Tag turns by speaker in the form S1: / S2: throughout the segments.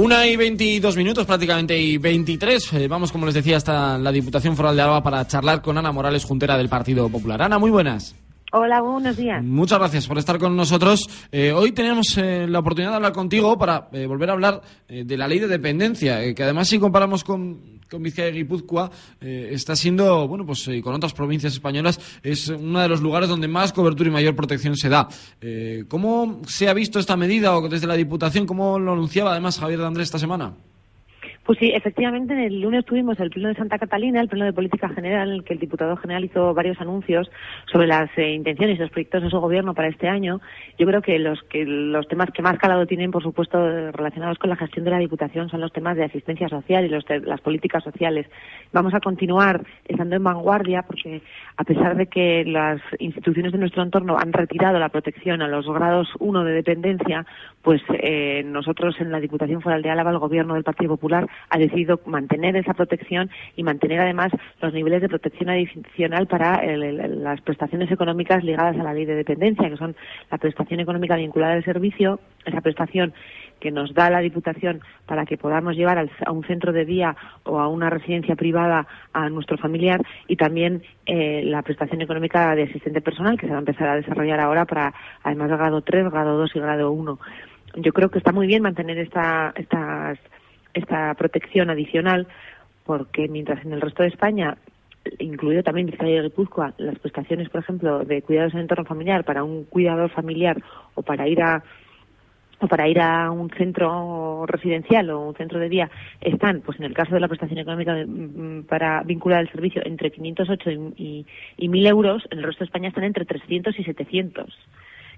S1: Una y veintidós minutos prácticamente y veintitrés. Eh, vamos, como les decía, hasta la Diputación Foral de Alba para charlar con Ana Morales, juntera del Partido Popular. Ana, muy buenas.
S2: Hola, buenos días.
S1: Muchas gracias por estar con nosotros. Eh, hoy tenemos eh, la oportunidad de hablar contigo para eh, volver a hablar de la ley de dependencia, que además si comparamos con, con Vizcaya y Guipúzcoa, está siendo, bueno, pues con otras provincias españolas, es uno de los lugares donde más cobertura y mayor protección se da. ¿Cómo se ha visto esta medida o desde la Diputación, cómo lo anunciaba además Javier de Andrés esta semana?
S2: Pues sí, efectivamente, en el lunes tuvimos el Pleno de Santa Catalina, el Pleno de Política General, en el que el diputado general hizo varios anuncios sobre las eh, intenciones y los proyectos de su gobierno para este año. Yo creo que los, que los temas que más calado tienen, por supuesto, relacionados con la gestión de la Diputación son los temas de asistencia social y los las políticas sociales. Vamos a continuar estando en vanguardia porque, a pesar de que las instituciones de nuestro entorno han retirado la protección a los grados 1 de dependencia, pues eh, nosotros en la Diputación Foral de Álava, el Gobierno del Partido Popular, ha decidido mantener esa protección y mantener además los niveles de protección adicional para las prestaciones económicas ligadas a la ley de dependencia, que son la prestación económica vinculada al servicio, esa prestación que nos da la Diputación para que podamos llevar a un centro de día o a una residencia privada a nuestro familiar y también eh, la prestación económica de asistente personal que se va a empezar a desarrollar ahora para además de grado 3, grado 2 y grado 1. Yo creo que está muy bien mantener esta, estas esta protección adicional porque mientras en el resto de España incluido también Vizcaya y Guipúzcoa, las prestaciones, por ejemplo, de cuidados en entorno familiar para un cuidador familiar o para ir a o para ir a un centro residencial o un centro de día están, pues en el caso de la prestación económica mm, para vincular el servicio entre 508 y, y, 1.000 euros, en el resto de España están entre 300 y 700.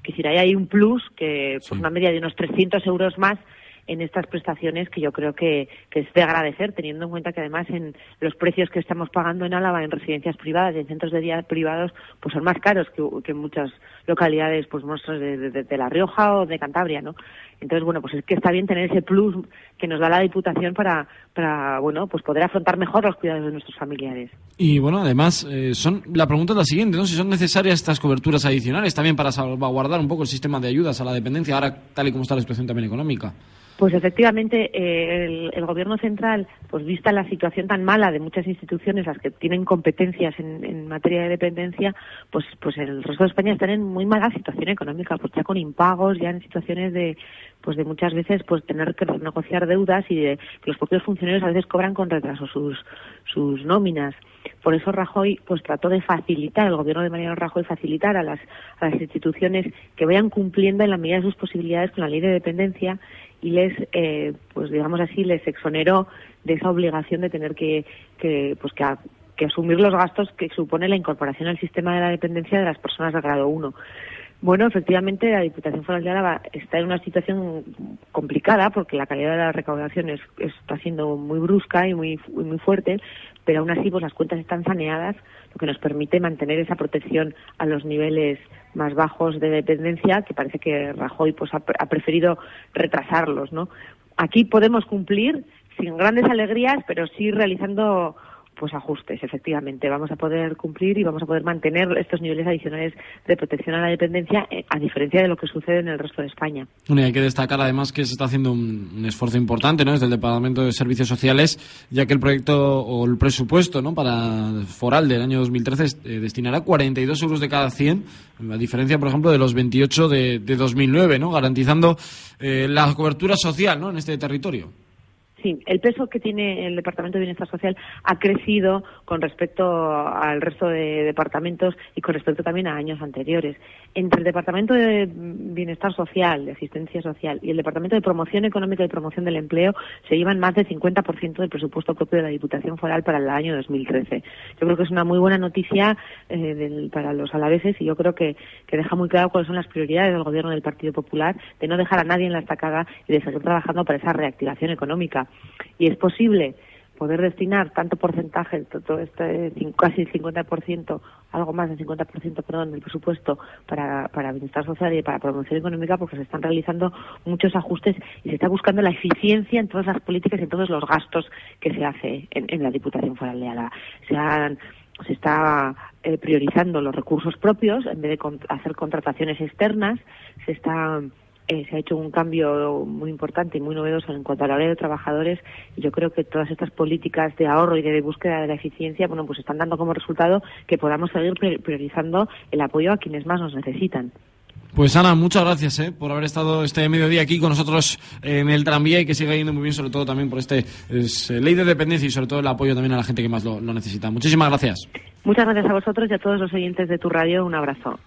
S2: Que si hay un plus, que pues una media de unos 300 euros más en estas prestaciones que yo creo que, es de agradecer, teniendo en cuenta que además en los precios que estamos pagando en Álava en residencias privadas y en centros de día privados pues son más caros que, en muchas localidades pues de, de, La Rioja o de Cantabria, ¿no? Entonces, bueno, pues es que está bien tener ese plus que nos da la Diputación para, para bueno, pues poder afrontar mejor los cuidados de nuestros familiares.
S1: Y bueno, además, eh, son la pregunta es la siguiente, ¿no? Si son necesarias estas coberturas adicionales también para salvaguardar un poco el sistema de ayudas a la dependencia, ahora tal y como está la situación también económica.
S2: Pues efectivamente, eh, el, Gobierno central, pues vista la situación tan mala de muchas instituciones, las que tienen competencias en, materia de dependencia, pues, pues el resto de España están en muy mala situación económica, pues ya con impagos, ya en situaciones de, pues de muchas veces, pues tener que negociar deudas y de que los propios funcionarios a veces cobran con retraso sus, sus nóminas. Por eso Rajoy pues trató de facilitar, el gobierno de Mariano Rajoy facilitar a las, a las instituciones que vayan cumpliendo en la medida de sus posibilidades con la ley de dependencia y les, eh, pues digamos así, les exoneró de esa obligación de tener que, que pues que, que asumir los gastos que supone la incorporación al sistema de la dependencia de las personas de grado 1. Bueno, efectivamente, la Diputación Foral de Álava está en una situación complicada porque la calidad de la recaudación está siendo muy brusca y muy, muy fuerte, pero aún así pues las cuentas están saneadas, lo que nos permite mantener esa protección a los niveles más bajos de dependencia, que parece que Rajoy pues ha, ha preferido retrasarlos, ¿no? Aquí podemos cumplir sin grandes alegrías, pero sí realizando pues ajustes, efectivamente. Vamos a poder cumplir y vamos a poder mantener estos niveles adicionales de protección a la dependencia, eh, a diferencia de lo que sucede en el resto de España.
S1: Bueno, y hay que destacar además que se está haciendo un, esfuerzo importante ¿no? desde el Departamento de Servicios Sociales, ya que el proyecto o el presupuesto ¿no? para Foral del año 2013 eh, destinará 42 euros de cada 100, a diferencia, por ejemplo, de los 28 de, de 2009, ¿no? garantizando eh, la cobertura social ¿no? en este territorio.
S2: Sí, el peso que tiene el Departamento de Bienestar Social ha crecido con respecto al resto de departamentos y con respecto también a años anteriores. Entre el Departamento de Bienestar Social, de Asistencia Social, y el Departamento de Promoción Económica y Promoción del Empleo se llevan más del 50% del presupuesto propio de la Diputación Foral para el año 2013. Yo creo que es una muy buena noticia eh, para los alaveses y yo creo que, que deja muy claro cuáles son las prioridades del Gobierno del Partido Popular de no dejar a nadie en la estacada y de seguir trabajando para esa reactivación económica y es posible poder destinar tanto porcentaje, todo este casi el 50%, algo más del 50%, perdón, del presupuesto para, para bienestar social y para promoción económica, porque se están realizando muchos ajustes y se está buscando la eficiencia en todas las políticas y en todos los gastos que se hace en, la Diputación Foral de Álava. Se se está eh, priorizando los recursos propios en vez de hacer contrataciones externas, se está eh, se ha hecho un cambio muy importante y muy novedoso en cuanto a la ley de trabajadores y yo creo que todas estas políticas de ahorro y de búsqueda de la eficiencia, bueno, pues están dando como resultado que podamos seguir priorizando el apoyo a quienes más nos necesitan.
S1: Pues Ana, muchas gracias eh, por haber estado este mediodía aquí con nosotros en el tranvía y que siga yendo muy bien, sobre todo también por este eh, ley de dependencia y sobre todo el apoyo también a la gente que más lo necesita. Muchísimas gracias.
S2: Muchas gracias a vosotros y a todos los oyentes de tu radio. Un abrazo.